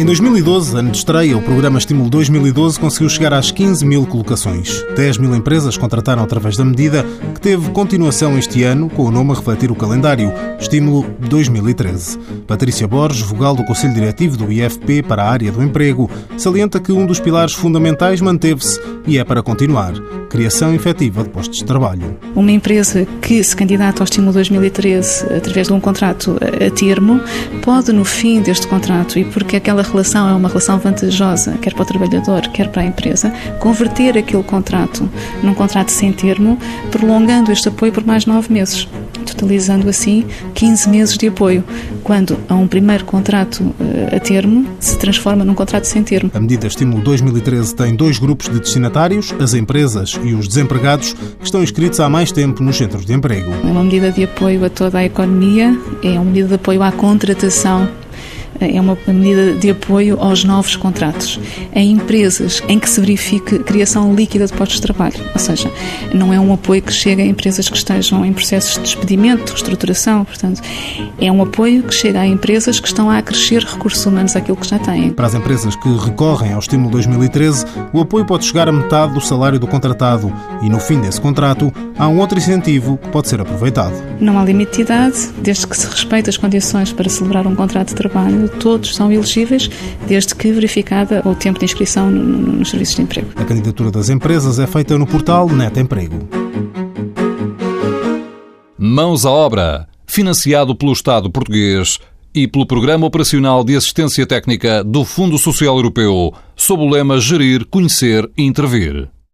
Em 2012, ano de estreia, o programa Estímulo 2012 conseguiu chegar às 15 mil colocações. 10 mil empresas contrataram através da medida, que teve continuação este ano, com o nome a refletir o calendário, Estímulo 2013. Patrícia Borges, vogal do Conselho Diretivo do IFP para a área do emprego, salienta que um dos pilares fundamentais manteve-se e é para continuar criação efetiva de postos de trabalho. Uma empresa que se candidata ao Estímulo 2013 através de um contrato a termo pode, no fim deste contrato, e porque aquela relação é uma relação vantajosa, quer para o trabalhador, quer para a empresa, converter aquele contrato num contrato sem termo, prolongando este apoio por mais nove meses totalizando assim 15 meses de apoio, quando a um primeiro contrato eh, a termo se transforma num contrato sem termo. A medida Estímulo 2013 tem dois grupos de destinatários, as empresas e os desempregados, que estão inscritos há mais tempo nos centros de emprego. É uma medida de apoio a toda a economia, é uma medida de apoio à contratação é uma medida de apoio aos novos contratos em empresas em que se verifique criação líquida de postos de trabalho. Ou seja, não é um apoio que chega a empresas que estejam em processos de despedimento, reestruturação, portanto, é um apoio que chega a empresas que estão a acrescer recursos humanos àquilo que já têm. Para as empresas que recorrem ao estímulo 2013, o apoio pode chegar a metade do salário do contratado e no fim desse contrato há um outro incentivo que pode ser aproveitado. Não há limite de idade, desde que se respeite as condições para celebrar um contrato de trabalho todos são elegíveis, desde que verificada o tempo de inscrição nos serviços de emprego. A candidatura das empresas é feita no portal Net Emprego. Mãos à obra, financiado pelo Estado português e pelo Programa Operacional de Assistência Técnica do Fundo Social Europeu, sob o lema Gerir, Conhecer e Intervir.